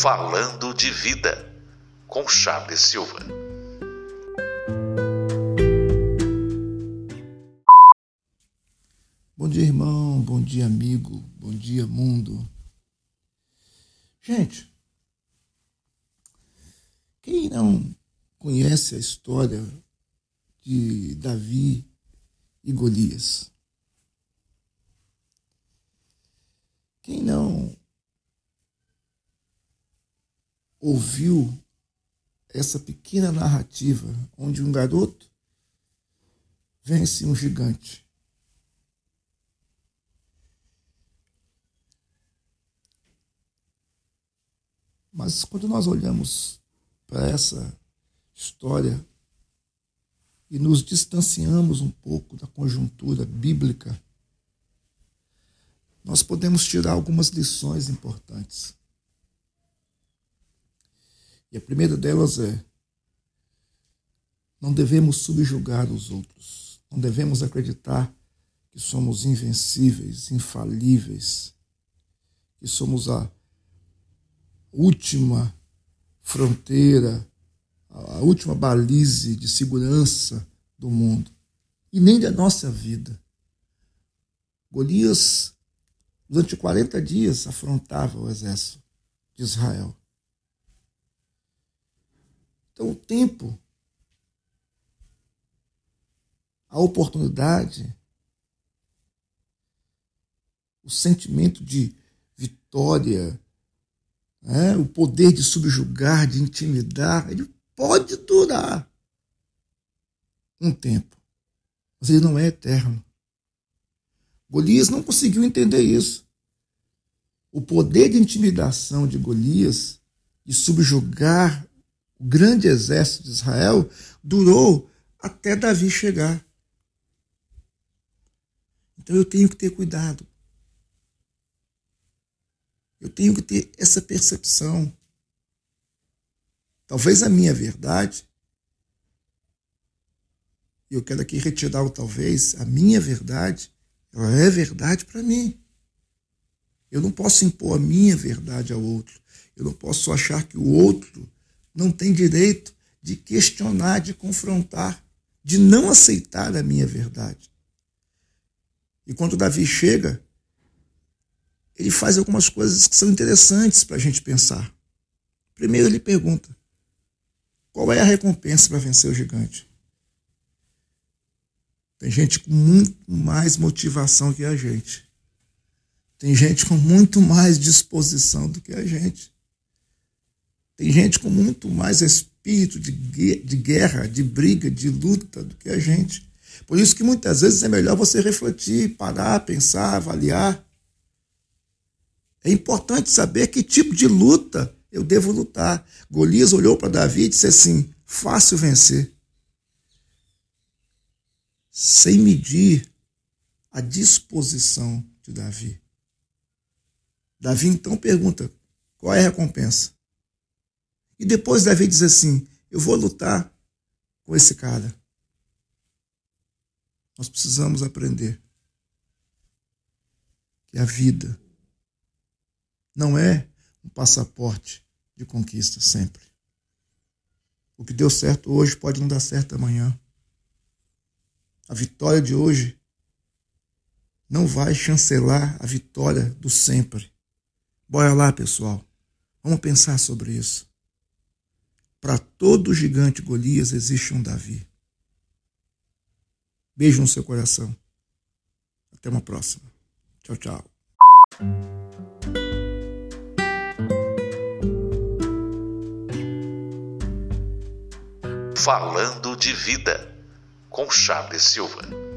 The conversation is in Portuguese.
Falando de Vida, com Charles Silva. Bom dia, irmão. Bom dia, amigo. Bom dia, mundo. Gente, quem não conhece a história de Davi e Golias? Quem não ouviu essa pequena narrativa onde um garoto vence um gigante? Mas quando nós olhamos para essa história e nos distanciamos um pouco da conjuntura bíblica, nós podemos tirar algumas lições importantes. E a primeira delas é: não devemos subjugar os outros, não devemos acreditar que somos invencíveis, infalíveis, que somos a última fronteira, a última balize de segurança do mundo e nem da nossa vida. Golias, durante 40 dias, afrontava o exército de Israel. Então, o tempo, a oportunidade, o sentimento de vitória, né, o poder de subjugar, de intimidar, ele pode durar um tempo, mas ele não é eterno. Golias não conseguiu entender isso. O poder de intimidação de Golias, de subjugar o grande exército de Israel, durou até Davi chegar. Então eu tenho que ter cuidado eu tenho que ter essa percepção. Talvez a minha verdade, e eu quero aqui retirar o talvez, a minha verdade, ela é verdade para mim. Eu não posso impor a minha verdade ao outro. Eu não posso achar que o outro não tem direito de questionar, de confrontar, de não aceitar a minha verdade. E quando Davi chega, ele faz algumas coisas que são interessantes para a gente pensar. Primeiro, ele pergunta: qual é a recompensa para vencer o gigante? Tem gente com muito mais motivação que a gente. Tem gente com muito mais disposição do que a gente. Tem gente com muito mais espírito de, de guerra, de briga, de luta do que a gente. Por isso que muitas vezes é melhor você refletir, parar, pensar, avaliar é importante saber que tipo de luta eu devo lutar. Golias olhou para Davi e disse assim: fácil vencer. Sem medir a disposição de Davi. Davi então pergunta: qual é a recompensa? E depois Davi diz assim: eu vou lutar com esse cara. Nós precisamos aprender que a vida não é um passaporte de conquista sempre. O que deu certo hoje pode não dar certo amanhã. A vitória de hoje não vai chancelar a vitória do sempre. Bora lá, pessoal. Vamos pensar sobre isso. Para todo gigante Golias existe um Davi. Beijo no seu coração. Até uma próxima. Tchau, tchau. Falando de Vida, com Charles Silva.